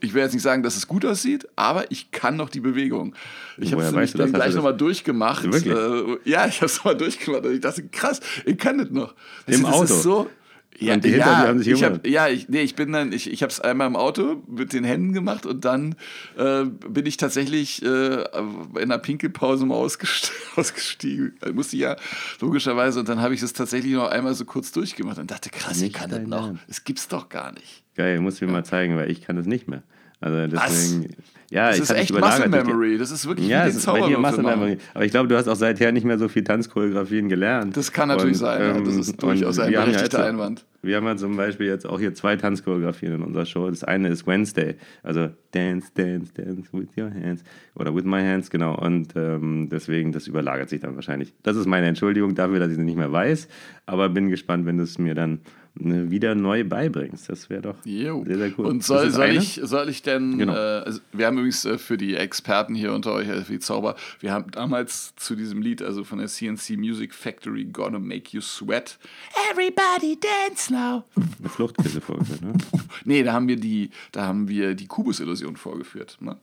ich will jetzt nicht sagen, dass es gut aussieht, aber ich kann noch die Bewegung. Ich habe es dann gleich nochmal durchgemacht. Wirklich? Äh, ja, ich habe es nochmal durchgemacht. Und ich dachte, krass, ich kann das noch. Im das Auto? Ist so, ja, und die ja, Hinter, die haben sich ich hab, ja, ich, nee, ich bin dann, ich, ich habe es einmal im Auto mit den Händen gemacht und dann äh, bin ich tatsächlich äh, in einer Pinkelpause mal ausgestiegen. Da musste ich ja logischerweise und dann habe ich das tatsächlich noch einmal so kurz durchgemacht und dachte, krass, ich kann das noch. Es gibt's doch gar nicht. Geil, muss ich mir mal zeigen, weil ich kann das nicht mehr. Also deswegen, Was? Ja, das ist echt Muscle Memory. Das ist wirklich ja, wie den bei dir Muscle Memory. Aber ich glaube, du hast auch seither nicht mehr so viel Tanzchoreografien gelernt. Das kann natürlich und, sein. Ähm, das ist durchaus ein berechtigter ja Einwand. Wir haben ja zum Beispiel jetzt auch hier zwei Tanzchoreografien in unserer Show. Das eine ist Wednesday, also Dance, Dance, Dance with your hands oder with my hands, genau. Und ähm, deswegen, das überlagert sich dann wahrscheinlich. Das ist meine Entschuldigung dafür, dass ich es nicht mehr weiß. Aber bin gespannt, wenn du es mir dann wieder neu beibringst. Das wäre doch jo. sehr, sehr cool. Und soll, soll, ich, soll ich denn, genau. äh, also wir haben übrigens äh, für die Experten hier unter euch, also für die Zauber, wir haben damals zu diesem Lied, also von der CNC Music Factory, Gonna Make You Sweat, Everybody Dance Now. Eine Fluchtkiste vorgeführt, ne? nee, da haben wir die, da haben wir die Kubus-Illusion vorgeführt, ne?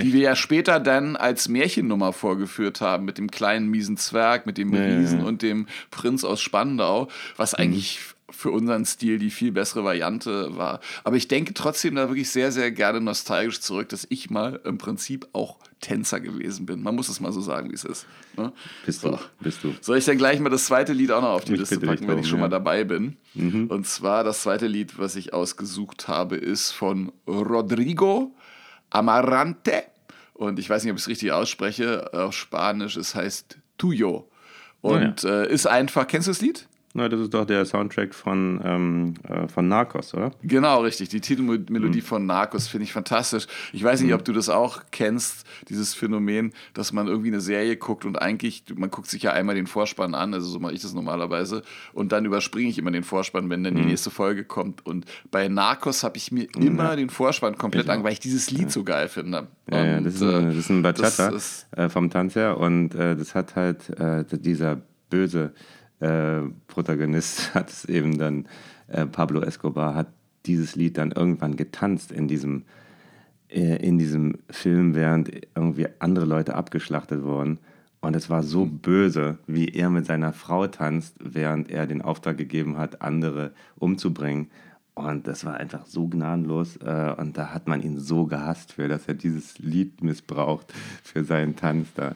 Die wir ja später dann als Märchennummer vorgeführt haben mit dem kleinen miesen Zwerg, mit dem Riesen ja, ja. und dem Prinz aus Spandau, was mhm. eigentlich für unseren Stil die viel bessere Variante war. Aber ich denke trotzdem da wirklich sehr, sehr gerne nostalgisch zurück, dass ich mal im Prinzip auch Tänzer gewesen bin. Man muss es mal so sagen, wie es ist. Ne? Bist so. du, bist du. Soll ich dann gleich mal das zweite Lied auch noch auf die ich Liste packen, wenn ich schon ja. mal dabei bin? Mhm. Und zwar das zweite Lied, was ich ausgesucht habe, ist von Rodrigo Amarante. Und ich weiß nicht, ob ich es richtig ausspreche, auf Spanisch. Es heißt Tuyo. Und ja. äh, ist einfach, kennst du das Lied? Na, das ist doch der Soundtrack von, ähm, äh, von Narcos, oder? Genau, richtig. Die Titelmelodie mhm. von Narcos finde ich fantastisch. Ich weiß nicht, mhm. ob du das auch kennst, dieses Phänomen, dass man irgendwie eine Serie guckt und eigentlich, man guckt sich ja einmal den Vorspann an, also so mache ich das normalerweise, und dann überspringe ich immer den Vorspann, wenn dann die mhm. nächste Folge kommt. Und bei Narcos habe ich mir mhm. immer den Vorspann komplett an, weil ich dieses Lied ja. so geil finde. Ja, ja, das, ist ein, das ist ein Bachata ist, äh, vom Tanz her und äh, das hat halt äh, dieser böse äh, Protagonist hat es eben dann, äh, Pablo Escobar hat dieses Lied dann irgendwann getanzt in diesem, äh, in diesem Film, während irgendwie andere Leute abgeschlachtet wurden. Und es war so mhm. böse, wie er mit seiner Frau tanzt, während er den Auftrag gegeben hat, andere umzubringen. Und das war einfach so gnadenlos. Äh, und da hat man ihn so gehasst für, dass er dieses Lied missbraucht für seinen Tanz da.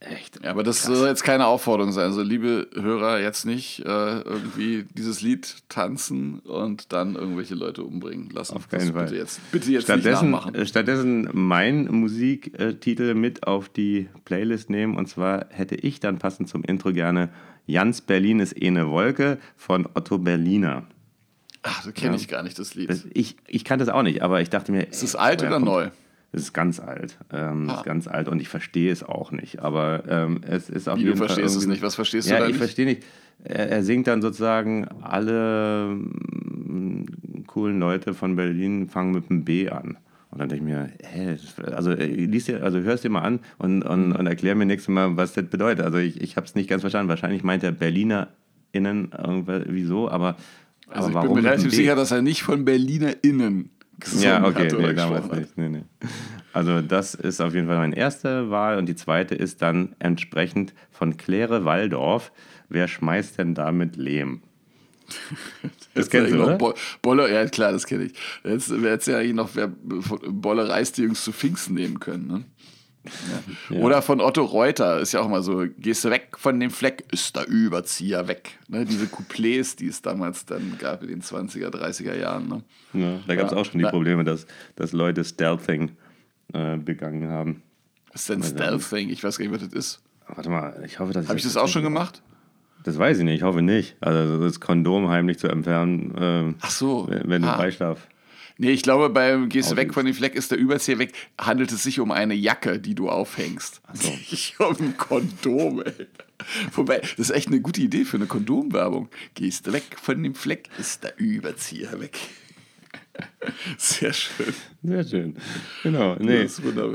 Echt. Ja, aber das krass. soll jetzt keine Aufforderung sein. Also, liebe Hörer, jetzt nicht äh, irgendwie dieses Lied tanzen und dann irgendwelche Leute umbringen lassen. Auf keinen Fall. Bitte jetzt, bitte jetzt stattdessen, nicht nachmachen. Stattdessen mein Musiktitel mit auf die Playlist nehmen. Und zwar hätte ich dann passend zum Intro gerne Jans Berlin ist eh eine Wolke von Otto Berliner. Ach, das kenne ja. ich gar nicht, das Lied. Das, ich, ich kannte das auch nicht, aber ich dachte mir. Ist es alt oder neu? Es ist ganz alt. Ähm, ah. ist ganz alt und ich verstehe es auch nicht. Aber ähm, es ist auf Wie, jeden du verstehst es nicht? Was verstehst ja, du da ich verstehe nicht. Er, er, singt dann sozusagen, alle m, mm, coolen Leute von Berlin fangen mit einem B an. Und dann denke ich mir, hä, also, äh, lies dir, also hörst dir mal an und, und, und erklär mir nächstes Mal, was das bedeutet. Also ich, ich habe es nicht ganz verstanden. Wahrscheinlich meint er BerlinerInnen irgendwie, wieso, aber, also aber ich bin mir relativ sicher, dass er nicht von BerlinerInnen gesungen ja, okay, hat oder nee, damals nicht. Nee, nee. Also das ist auf jeden Fall meine erste Wahl und die zweite ist dann entsprechend von Claire Waldorf. Wer schmeißt denn damit Lehm? Das, das kennst du, oder? Bo Bolle, ja klar, das kenne ich. Jetzt wäre jetzt ja eigentlich noch wer Bolle Reis die Jungs zu Pfingsten nehmen können. Ne? Ja. Ja. Oder von Otto Reuter, ist ja auch mal so, gehst du weg von dem Fleck, ist der Überzieher weg. Ne, diese Couplets, die es damals dann gab in den 20er, 30er Jahren. Ne? Ja, da gab es auch schon die Probleme, dass, dass Leute Stealthing äh, begangen haben. Was ist denn Stealthing? Ich weiß gar nicht, was das ist. Warte mal, ich hoffe, dass Habe ich das auch schon gemacht? Das weiß ich nicht, ich hoffe nicht. Also das Kondom heimlich zu entfernen, äh, Ach so. wenn, wenn ah. du Beischlaf Nee, ich glaube, beim Gehst du weg von dem Fleck, ist der Überzieher weg, handelt es sich um eine Jacke, die du aufhängst. Achso. Ich um ein Kondom, ey. Wobei, das ist echt eine gute Idee für eine Kondomwerbung. Gehst du weg von dem Fleck, ist der Überzieher weg. Sehr schön. Sehr schön. Genau. Nee.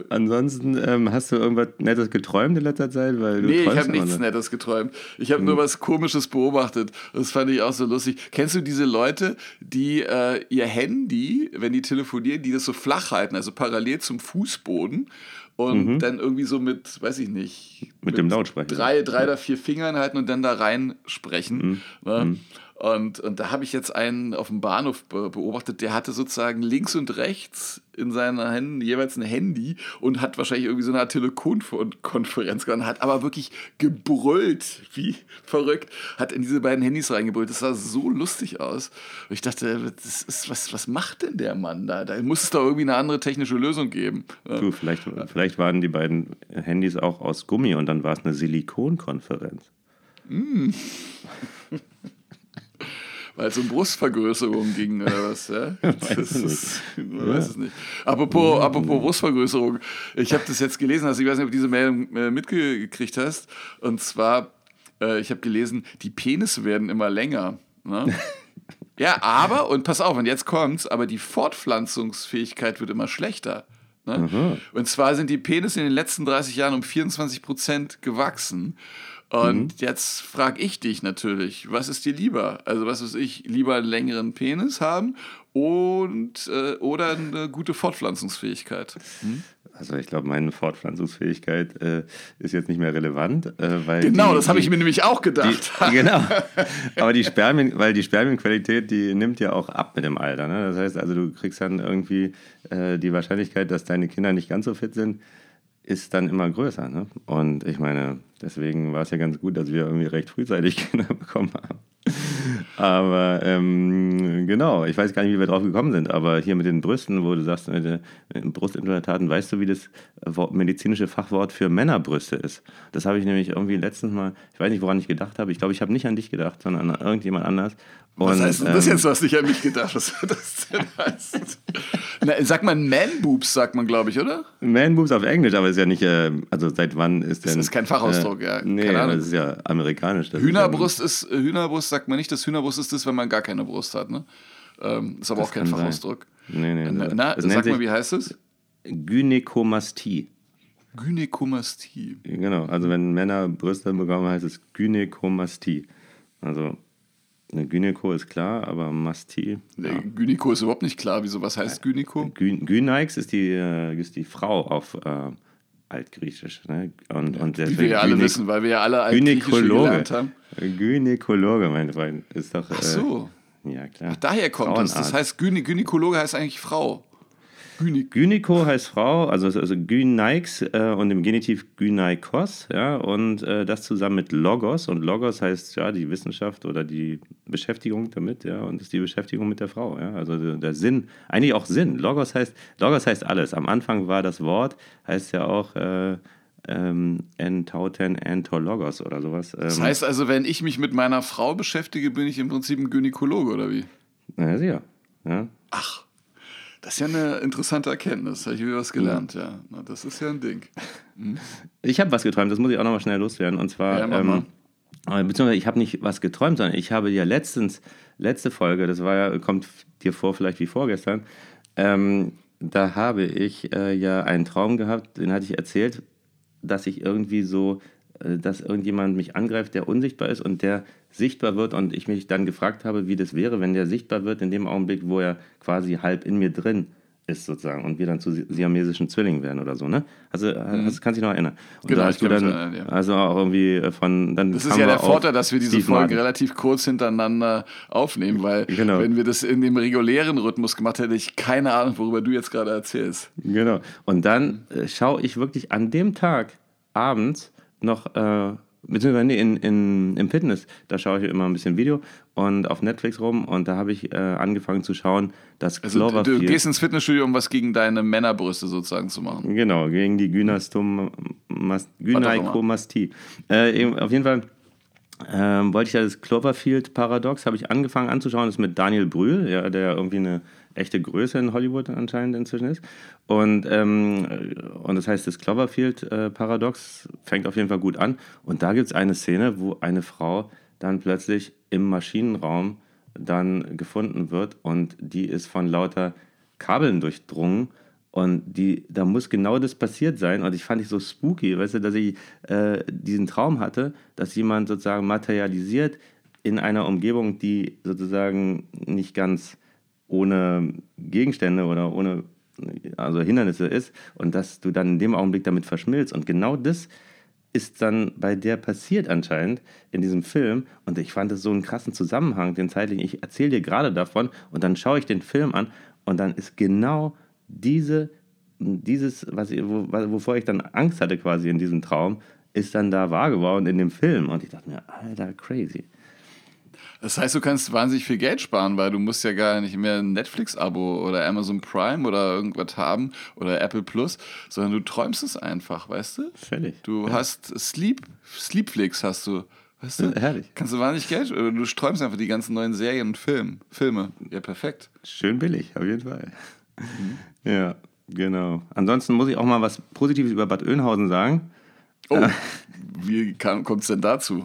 Ansonsten ähm, hast du irgendwas Nettes geträumt in letzter Zeit? Weil du nee, ich habe nichts Nettes geträumt. Ich habe hm. nur was Komisches beobachtet. Das fand ich auch so lustig. Kennst du diese Leute, die äh, ihr Handy, wenn die telefonieren, die das so flach halten, also parallel zum Fußboden und mhm. dann irgendwie so mit, weiß ich nicht, mit, mit dem Lautsprecher. Drei, drei oder vier Fingern halten und dann da rein sprechen. Mhm. Ne? Mhm. Und, und da habe ich jetzt einen auf dem Bahnhof beobachtet, der hatte sozusagen links und rechts in seinen Händen jeweils ein Handy und hat wahrscheinlich irgendwie so eine Art Telefonkonferenz gemacht, hat aber wirklich gebrüllt, wie verrückt, hat in diese beiden Handys reingebrüllt. Das sah so lustig aus. Und ich dachte, das ist, was, was macht denn der Mann da? Da muss es doch irgendwie eine andere technische Lösung geben. Du, vielleicht, vielleicht waren die beiden Handys auch aus Gummi und dann war es eine Silikonkonferenz. Mm. Weil es um Brustvergrößerung ging oder was? Ja? weiß, ist, man weiß es nicht. Apropos, apropos Brustvergrößerung, ich habe das jetzt gelesen, also ich weiß nicht, ob du diese Meldung äh, mitgekriegt hast. Und zwar, äh, ich habe gelesen, die Penisse werden immer länger. Ne? ja, aber, und pass auf, und jetzt kommt's, aber die Fortpflanzungsfähigkeit wird immer schlechter. Ne? Und zwar sind die Penisse in den letzten 30 Jahren um 24 Prozent gewachsen. Und mhm. jetzt frage ich dich natürlich, was ist dir lieber? Also was ist ich, lieber einen längeren Penis haben und äh, oder eine gute Fortpflanzungsfähigkeit? Hm? Also ich glaube, meine Fortpflanzungsfähigkeit äh, ist jetzt nicht mehr relevant, äh, weil genau, die, das habe ich mir nämlich auch gedacht. Die, genau, aber die Spermien, weil die Spermienqualität, die nimmt ja auch ab mit dem Alter. Ne? Das heißt, also du kriegst dann irgendwie äh, die Wahrscheinlichkeit, dass deine Kinder nicht ganz so fit sind, ist dann immer größer. Ne? Und ich meine, deswegen war es ja ganz gut, dass wir irgendwie recht frühzeitig Kinder bekommen haben. aber ähm, genau, ich weiß gar nicht, wie wir drauf gekommen sind, aber hier mit den Brüsten, wo du sagst, mit den Brustimplantaten, weißt du, wie das medizinische Fachwort für Männerbrüste ist? Das habe ich nämlich irgendwie letztens mal, ich weiß nicht, woran ich gedacht habe. Ich glaube, ich habe nicht an dich gedacht, sondern an irgendjemand anders. Und, Was heißt denn das ähm, jetzt, was nicht an mich gedacht? Was das denn heißen? Na, sagt man Man-Boobs, sagt man, glaube ich, oder? Man-Boobs auf Englisch, aber ist ja nicht, äh, also seit wann ist denn... Das ist kein Fachausdruck, äh, ja. Nee, das ist ja amerikanisch. Hühnerbrust ist, ist, Hühnerbrust sagt man nicht, das Hühnerbrust ist das, wenn man gar keine Brust hat, ne? Ähm, ist aber das auch kein Fachausdruck. Sein. Nee, nee. Na, na sag mal, wie heißt es? Gynäkomastie. Gynäkomastie. Genau, also wenn Männer Brüste bekommen, heißt es Gynäkomastie. Also eine Gynäko ist klar, aber Mastie. Nee, ja. Gynäko ist überhaupt nicht klar. Wieso, was heißt Gynäko? Gyn Gynaix ist die, äh, ist die Frau auf, äh, Altgriechisch. Ne? Und, und Wie wir ja alle wissen, weil wir ja alle Altgriechisch gelernt haben. Gynäkologe, mein Freund, ist doch. Ach so. Äh, ja, klar. Ach, daher kommt es. Das heißt, Gynä Gynäkologe heißt eigentlich Frau. Gynik Gyniko heißt Frau, also, also Gynaix äh, und im Genitiv Gynaikos, ja, und äh, das zusammen mit Logos. Und Logos heißt ja die Wissenschaft oder die Beschäftigung damit, ja, und ist die Beschäftigung mit der Frau, ja. Also der, der Sinn, eigentlich auch Sinn. Logos heißt, Logos heißt alles. Am Anfang war das Wort, heißt ja auch äh, ähm, Entauten Entologos oder sowas. Ähm, das heißt also, wenn ich mich mit meiner Frau beschäftige, bin ich im Prinzip ein Gynäkologe, oder wie? Na ja, Ja. Ach. Das ist ja eine interessante Erkenntnis. Habe ich wieder was gelernt, ja. Na, das ist ja ein Ding. Hm? Ich habe was geträumt, das muss ich auch nochmal schnell loswerden. Und zwar, ja, ähm, äh, beziehungsweise ich habe nicht was geträumt, sondern ich habe ja letztens, letzte Folge, das war ja, kommt dir vor, vielleicht wie vorgestern, ähm, da habe ich äh, ja einen Traum gehabt, den hatte ich erzählt, dass ich irgendwie so, dass irgendjemand mich angreift, der unsichtbar ist und der sichtbar wird und ich mich dann gefragt habe, wie das wäre, wenn der sichtbar wird in dem Augenblick, wo er quasi halb in mir drin ist sozusagen und wir dann zu siamesischen Zwillingen werden oder so, ne? Also mhm. hast, kannst dich noch erinnern. Und genau, da hast du dann erinnern, ja. also auch irgendwie äh, von dann Das ist ja der Vorteil, dass wir diese Folge relativ kurz hintereinander aufnehmen, weil genau. wenn wir das in dem regulären Rhythmus gemacht hätten, hätte ich keine Ahnung, worüber du jetzt gerade erzählst. Genau. Und dann äh, schaue ich wirklich an dem Tag abends noch äh, beziehungsweise nee, in, in, im Fitness, da schaue ich immer ein bisschen Video und auf Netflix rum und da habe ich äh, angefangen zu schauen, dass also Cloverfield... Du gehst ins Fitnessstudio, um was gegen deine Männerbrüste sozusagen zu machen. Genau, gegen die Gynaikomastie. Äh, auf jeden Fall ähm, wollte ich ja das Cloverfield-Paradox, habe ich angefangen anzuschauen, das ist mit Daniel Brühl, ja, der irgendwie eine echte Größe in Hollywood anscheinend inzwischen ist. Und, ähm, und das heißt, das Cloverfield-Paradox fängt auf jeden Fall gut an. Und da gibt es eine Szene, wo eine Frau dann plötzlich im Maschinenraum dann gefunden wird und die ist von lauter Kabeln durchdrungen. Und die, da muss genau das passiert sein. Und ich fand ich so spooky, weißt du, dass ich äh, diesen Traum hatte, dass jemand sozusagen materialisiert in einer Umgebung, die sozusagen nicht ganz ohne Gegenstände oder ohne also Hindernisse ist und dass du dann in dem Augenblick damit verschmilzt. Und genau das ist dann bei der passiert anscheinend in diesem Film. Und ich fand es so einen krassen Zusammenhang, den zeitlichen. Ich erzähle dir gerade davon und dann schaue ich den Film an und dann ist genau diese, dieses, was wo, wovor ich dann Angst hatte quasi in diesem Traum, ist dann da wahr geworden in dem Film. Und ich dachte mir, Alter, crazy. Das heißt, du kannst wahnsinnig viel Geld sparen, weil du musst ja gar nicht mehr ein Netflix-Abo oder Amazon Prime oder irgendwas haben oder Apple Plus, sondern du träumst es einfach, weißt du? Völlig. Du ja. hast Sleep, Sleepflix hast du. Weißt du? Herrlich. Kannst du wahnsinnig Geld, du träumst einfach die ganzen neuen Serien und Film, Filme. Ja, perfekt. Schön billig, auf jeden Fall. Mhm. Ja, genau. Ansonsten muss ich auch mal was Positives über Bad Oeynhausen sagen. Oh, wie kommt es denn dazu?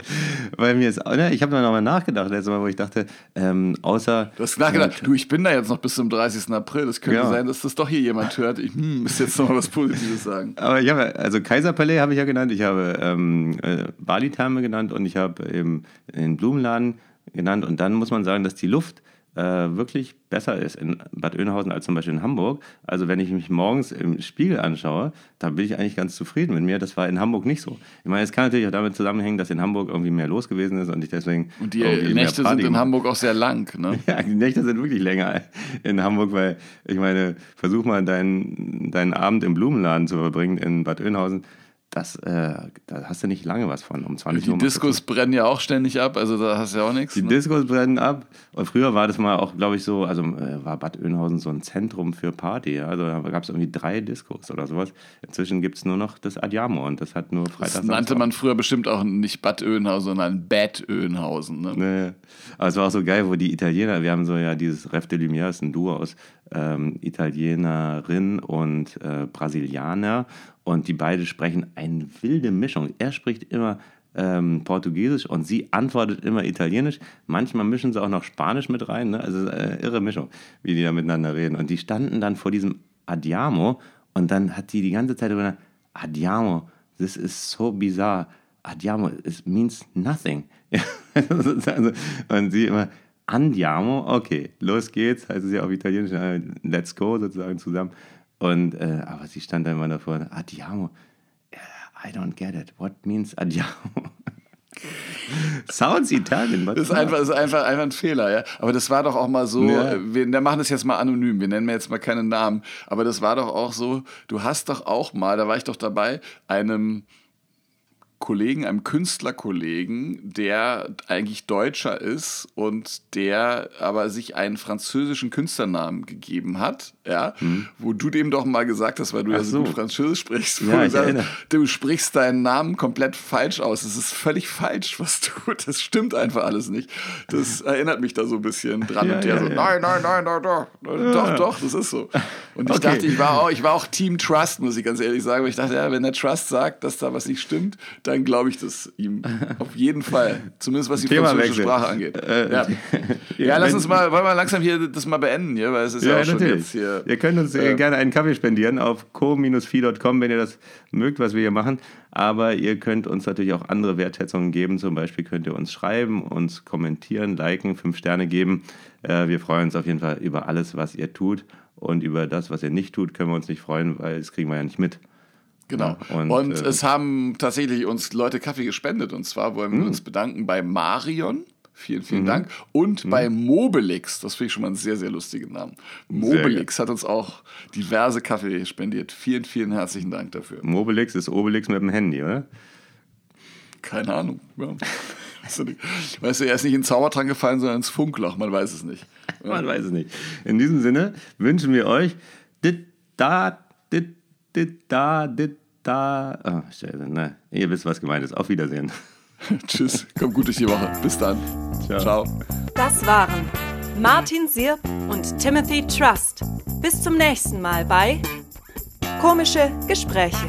Weil mir ist, ne, ich habe noch mal nachgedacht, letztes Mal, wo ich dachte, ähm, außer. Du hast nachgedacht, du, ich bin da jetzt noch bis zum 30. April. Es könnte ja. sein, dass das doch hier jemand hört. Ich hm, muss jetzt noch mal was Positives sagen. Aber ich habe, also Kaiserpalais habe ich ja genannt, ich habe ähm, äh, Bali-Therme genannt und ich habe eben den Blumenladen genannt. Und dann muss man sagen, dass die Luft äh, wirklich besser ist in Bad Oeynhausen als zum Beispiel in Hamburg. Also wenn ich mich morgens im Spiegel anschaue, dann bin ich eigentlich ganz zufrieden mit mir. Das war in Hamburg nicht so. Ich meine, es kann natürlich auch damit zusammenhängen, dass in Hamburg irgendwie mehr los gewesen ist und ich deswegen. Und die Nächte sind in Hamburg auch sehr lang, ne? Ja, die Nächte sind wirklich länger in Hamburg, weil ich meine, versuch mal deinen, deinen Abend im Blumenladen zu verbringen in Bad Oeynhausen das, äh, da hast du nicht lange was von. Um 20 die Uhr. Die Diskos brennen ja auch ständig ab, also da hast du ja auch nichts. Die ne? Diskos brennen ab. Und früher war das mal auch, glaube ich, so, also äh, war Bad Oeynhausen so ein Zentrum für Party. Ja? Also da gab es irgendwie drei Diskos oder sowas. Inzwischen gibt es nur noch das Adiamo und das hat nur Freitag. Das nannte man früher bestimmt auch nicht Bad Oeynhausen, sondern Bad Oeynhausen. Ne? Nee. Aber es war auch so geil, wo die Italiener, wir haben so ja dieses Ref de Lumière, ist ein Duo aus ähm, Italienerin und äh, Brasilianer. Und die beiden sprechen eine wilde Mischung. Er spricht immer ähm, Portugiesisch und sie antwortet immer Italienisch. Manchmal mischen sie auch noch Spanisch mit rein. Ne? Also äh, irre Mischung, wie die da miteinander reden. Und die standen dann vor diesem Adiamo und dann hat die die ganze Zeit über Adiamo, this is so bizarre. Adiamo, it means nothing. also, und sie immer, Andiamo, okay, los geht's, heißt es ja auf Italienisch, äh, let's go sozusagen zusammen. Und, äh, aber sie stand da immer davor, Andiamo, I don't get it. What means Andiamo? Sounds Italien. Das ist einfach, ist einfach, einfach ein Fehler, ja. Aber das war doch auch mal so, ja. wir, wir machen das jetzt mal anonym, wir nennen mir jetzt mal keinen Namen, aber das war doch auch so, du hast doch auch mal, da war ich doch dabei, einem Kollegen, einem Künstlerkollegen, der eigentlich Deutscher ist und der aber sich einen französischen Künstlernamen gegeben hat, ja, hm. wo du dem doch mal gesagt hast, weil du Ach ja so gut Französisch sprichst, ja, du, sagst, du sprichst deinen Namen komplett falsch aus. Es ist völlig falsch, was du, das stimmt einfach alles nicht. Das erinnert mich da so ein bisschen dran ja, und der ja, so, nein, nein, nein, nein, doch, doch, doch, das ist so. Und ich okay. dachte, ich war, auch, ich war auch Team Trust, muss ich ganz ehrlich sagen, weil ich dachte, ja, wenn der Trust sagt, dass da was nicht stimmt, dann glaube ich das ihm auf jeden Fall. Zumindest was die Thema französische Sprache angeht. Äh, ja. lass uns mal, wollen wir langsam hier das mal beenden, hier, weil es ist ja, ja auch schon jetzt hier. Ihr könnt uns äh, gerne einen Kaffee spendieren auf co-fi.com, wenn ihr das mögt, was wir hier machen. Aber ihr könnt uns natürlich auch andere Wertschätzungen geben. Zum Beispiel könnt ihr uns schreiben, uns kommentieren, liken, fünf Sterne geben. Äh, wir freuen uns auf jeden Fall über alles, was ihr tut. Und über das, was ihr nicht tut, können wir uns nicht freuen, weil das kriegen wir ja nicht mit. Genau. Und, und äh, es haben tatsächlich uns Leute Kaffee gespendet. Und zwar wollen wir mh. uns bedanken bei Marion. Vielen, vielen mhm. Dank. Und mhm. bei Mobilix, das finde ich schon mal einen sehr, sehr lustigen Namen. Mobilix hat uns auch diverse Kaffee spendiert. Vielen, vielen herzlichen Dank dafür. Mobilix ist Obelix mit dem Handy, oder? Keine Ahnung. Ja. Weißt du, er ist nicht in Zaubertrank gefallen, sondern ins Funkloch. Man weiß es nicht. Man weiß es nicht. In diesem Sinne wünschen wir euch dit, da, dit, dit, da, dit, da. Oh, Scheiße, ne. Ihr wisst, was gemeint ist. Auf Wiedersehen. Tschüss. Kommt gut durch die Woche. Bis dann. Ciao. Ciao. Das waren Martin Sirp und Timothy Trust. Bis zum nächsten Mal bei Komische Gespräche.